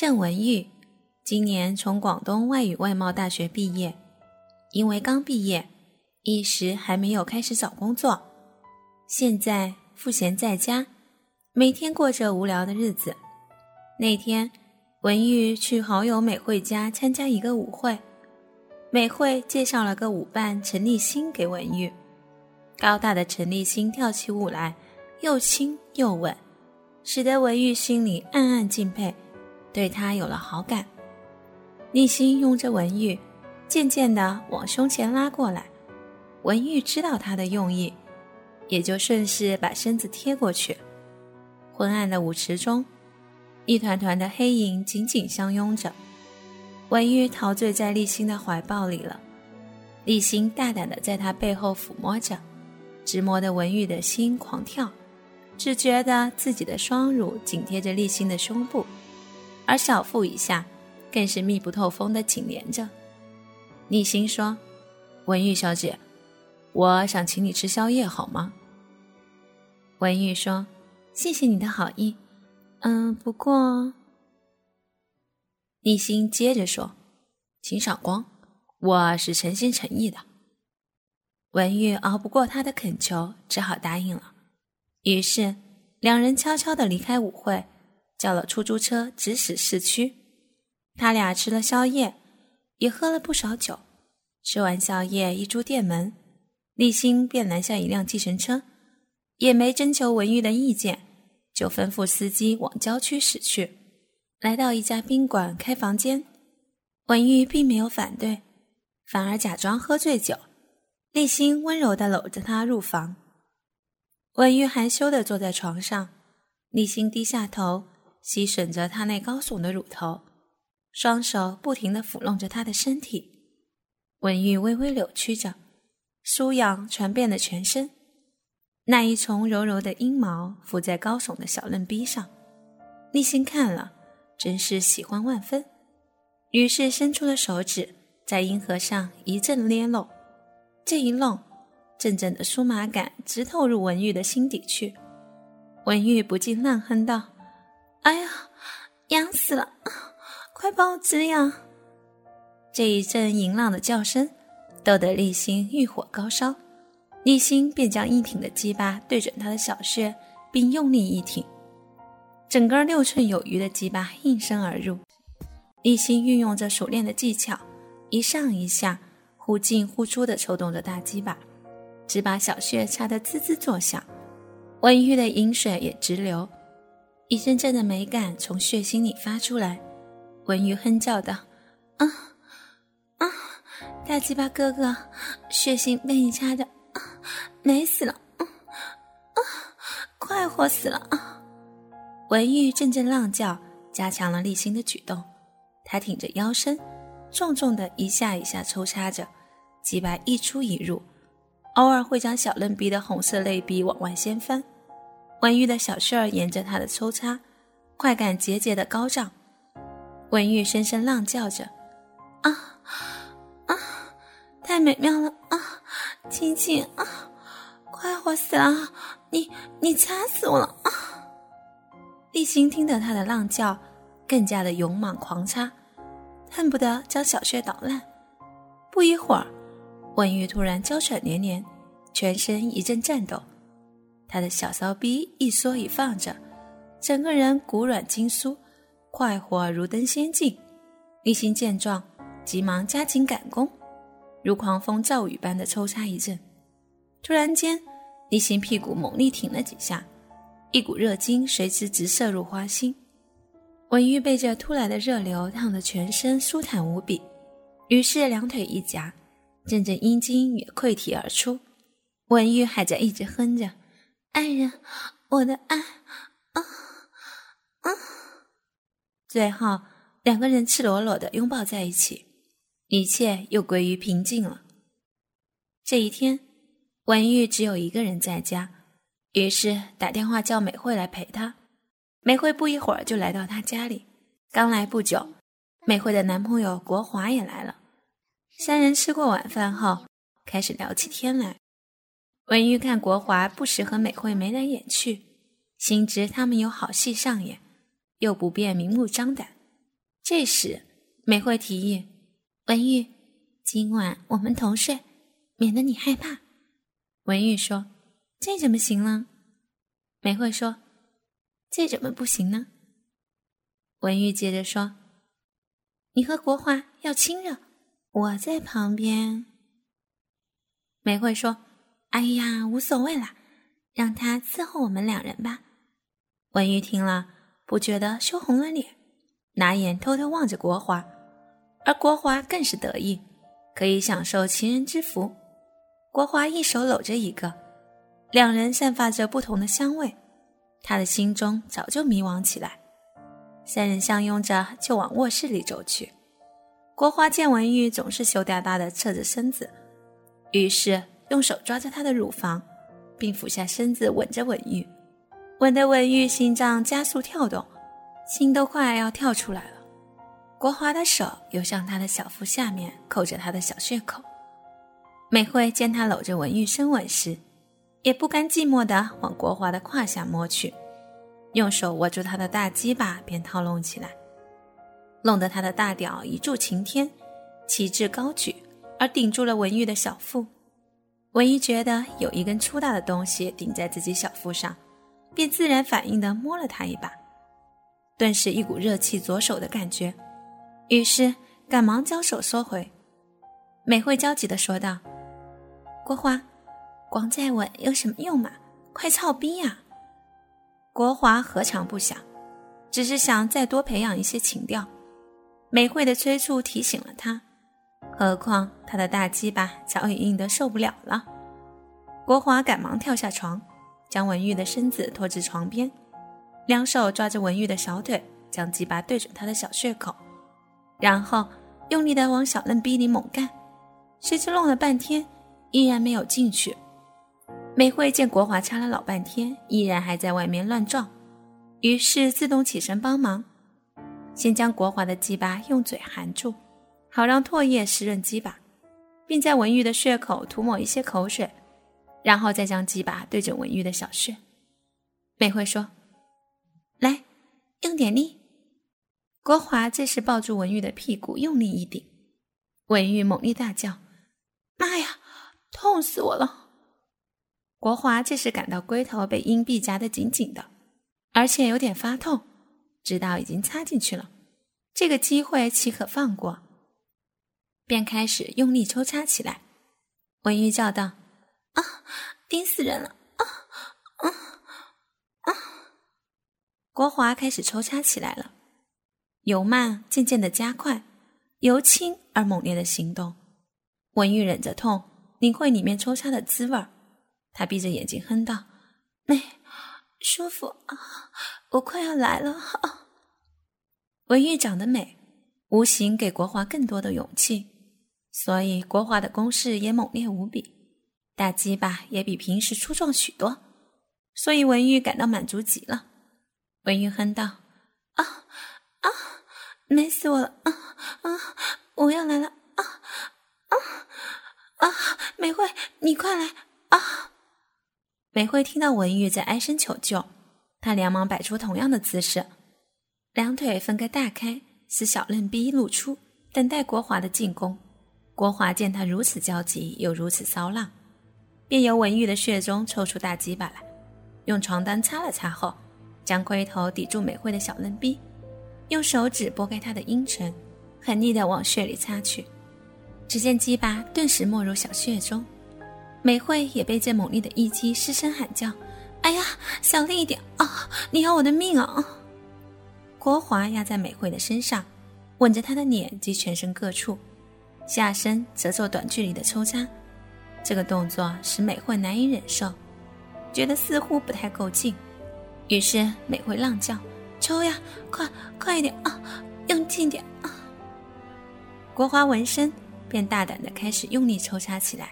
郑文玉，今年从广东外语外贸大学毕业，因为刚毕业，一时还没有开始找工作，现在赋闲在家，每天过着无聊的日子。那天，文玉去好友美惠家参加一个舞会，美惠介绍了个舞伴陈立新给文玉。高大的陈立新跳起舞来，又轻又稳，使得文玉心里暗暗敬佩，对他有了好感。立心拥着文玉，渐渐的往胸前拉过来。文玉知道他的用意，也就顺势把身子贴过去。昏暗的舞池中。一团团的黑影紧紧相拥着，文玉陶醉在立新的怀抱里了。立心大胆的在他背后抚摸着，直摸得文玉的心狂跳，只觉得自己的双乳紧贴着立新的胸部，而小腹以下更是密不透风的紧连着。立心说：“文玉小姐，我想请你吃宵夜，好吗？”文玉说：“谢谢你的好意。”嗯，不过，立心接着说：“请赏光，我是诚心诚意的。”文玉熬不过他的恳求，只好答应了。于是，两人悄悄的离开舞会，叫了出租车直驶市区。他俩吃了宵夜，也喝了不少酒。吃完宵夜，一出店门，立新便拦下一辆计程车，也没征求文玉的意见。就吩咐司机往郊区驶去，来到一家宾馆开房间。文玉并没有反对，反而假装喝醉酒。立新温柔地搂着她入房，文玉含羞地坐在床上，立新低下头吸吮着她那高耸的乳头，双手不停地抚弄着她的身体。文玉微微扭曲着，酥痒传遍了全身。那一丛柔柔的阴毛伏在高耸的小嫩逼上，立心看了，真是喜欢万分，于是伸出了手指，在阴核上一阵捏弄。这一弄，阵阵的酥麻感直透入文玉的心底去。文玉不禁烂哼道：“哎呀，痒死了！快帮我止痒！”这一阵淫浪的叫声，逗得立新欲火高烧。立新便将一挺的鸡巴对准他的小穴，并用力一挺，整个六寸有余的鸡巴应声而入。立新运用着熟练的技巧，一上一下，忽进忽出的抽动着大鸡巴，只把小穴插得滋滋作响。温玉的饮水也直流，一阵阵的美感从血心里发出来。文玉哼叫道：“啊啊，大鸡巴哥哥，血腥被你插的。”啊美死了，啊啊，快活死了啊！文玉阵阵浪叫，加强了立新的举动。他挺着腰身，重重的一下一下抽插着，鸡巴一出一入，偶尔会将小嫩逼的红色泪逼往外掀翻。文玉的小穴儿沿着他的抽插，快感节节的高涨。文玉声声浪叫着：“啊啊，太美妙了啊！”亲亲啊，快活死了！你你掐死我了啊！立心听得他的浪叫，更加的勇猛狂插，恨不得将小穴捣烂。不一会儿，文玉突然娇喘连连，全身一阵颤抖，他的小骚逼一缩一放着，整个人骨软筋酥，快活如登仙境。立新见状，急忙加紧赶工。如狂风骤雨般的抽插一阵，突然间，立新屁股猛力挺了几下，一股热精随之直射入花心。文玉被这突来的热流烫得全身舒坦无比，于是两腿一夹，阵阵阴茎也溃体而出。文玉还在一直哼着：“爱人，我的爱，啊啊！”最后，两个人赤裸裸的拥抱在一起。一切又归于平静了。这一天，文玉只有一个人在家，于是打电话叫美惠来陪她。美惠不一会儿就来到她家里，刚来不久，美惠的男朋友国华也来了。三人吃过晚饭后，开始聊起天来。文玉看国华不时和美惠眉来眼去，心知他们有好戏上演，又不便明目张胆，这时，美惠提议：“文玉，今晚我们同睡，免得你害怕。”文玉说：“这怎么行呢？”美惠说：“这怎么不行呢？”文玉接着说：“你和国华要亲热，我在旁边。”美惠说：“哎呀，无所谓啦，让他伺候我们两人吧。”文玉听了，不觉得羞红了脸，拿眼偷偷望着国华，而国华更是得意，可以享受情人之福。国华一手搂着一个，两人散发着不同的香味，他的心中早就迷惘起来。三人相拥着就往卧室里走去。国华见文玉总是羞答答的侧着身子，于是用手抓着她的乳房，并俯下身子吻着文玉。吻得文玉心脏加速跳动，心都快要跳出来了。国华的手又向他的小腹下面扣着他的小穴口。美惠见他搂着文玉深吻时，也不甘寂寞地往国华的胯下摸去，用手握住他的大鸡巴便套弄起来，弄得他的大屌一柱擎天，旗帜高举，而顶住了文玉的小腹。文玉觉得有一根粗大的东西顶在自己小腹上。便自然反应的摸了他一把，顿时一股热气左手的感觉，于是赶忙将手缩回。美惠焦急的说道：“国华，光再吻有什么用嘛？快操逼呀！”国华何尝不想，只是想再多培养一些情调。美惠的催促提醒了他，何况他的大鸡巴早已硬得受不了了。国华赶忙跳下床。将文玉的身子拖至床边，两手抓着文玉的小腿，将鸡巴对准他的小穴口，然后用力的往小嫩逼里猛干。谁知弄了半天，依然没有进去。美惠见国华插了老半天，依然还在外面乱撞，于是自动起身帮忙，先将国华的鸡巴用嘴含住，好让唾液湿润鸡巴，并在文玉的血口涂抹一些口水。然后再将鸡巴对准文玉的小穴，美惠说：“来，用点力。”国华这时抱住文玉的屁股，用力一顶，文玉猛力大叫：“妈呀，痛死我了！”国华这时感到龟头被阴币夹得紧紧的，而且有点发痛，知道已经插进去了，这个机会岂可放过？便开始用力抽插起来。文玉叫道。啊！钉死人了！啊啊啊！国华开始抽插起来了，由慢渐渐的加快，由轻而猛烈的行动。文玉忍着痛，领会里面抽插的滋味儿。他闭着眼睛哼道：“美，舒服啊！我快要来了。”文玉长得美，无形给国华更多的勇气，所以国华的攻势也猛烈无比。大鸡巴也比平时粗壮许多，所以文玉感到满足极了。文玉哼道：“啊啊，美死我了！啊啊，我要来了！啊啊啊！美惠，你快来！啊！”美惠听到文玉在哀声求救，她连忙摆出同样的姿势，两腿分开大开，使小嫩逼露出，等待国华的进攻。国华见他如此焦急，又如此骚浪。便由文玉的血中抽出大鸡巴来，用床单擦了擦后，将龟头抵住美惠的小嫩逼，用手指拨开她的阴唇，狠力地往血里插去。只见鸡巴顿时没入小穴中，美惠也被这猛烈的一击失声喊叫：“哎呀，小力一点啊！你要我的命啊！”国华压在美惠的身上，吻着她的脸及全身各处，下身则做短距离的抽插。这个动作使美惠难以忍受，觉得似乎不太够劲，于是美惠浪叫：“抽呀，快快一点啊，用劲点啊！”国华闻声便大胆的开始用力抽插起来，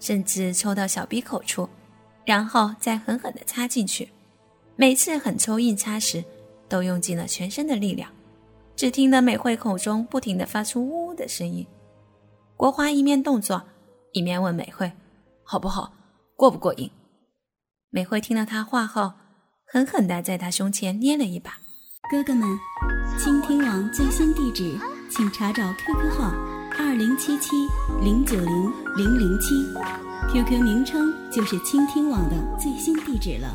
甚至抽到小鼻口处，然后再狠狠的插进去。每次狠抽硬插时，都用尽了全身的力量，只听得美惠口中不停的发出呜呜的声音。国华一面动作。一面问美惠：“好不好？过不过瘾？”美惠听了他话后，狠狠地在他胸前捏了一把。哥哥们，倾听网最新地址，请查找 QQ 号二零七七零九零零零七，QQ 名称就是倾听网的最新地址了。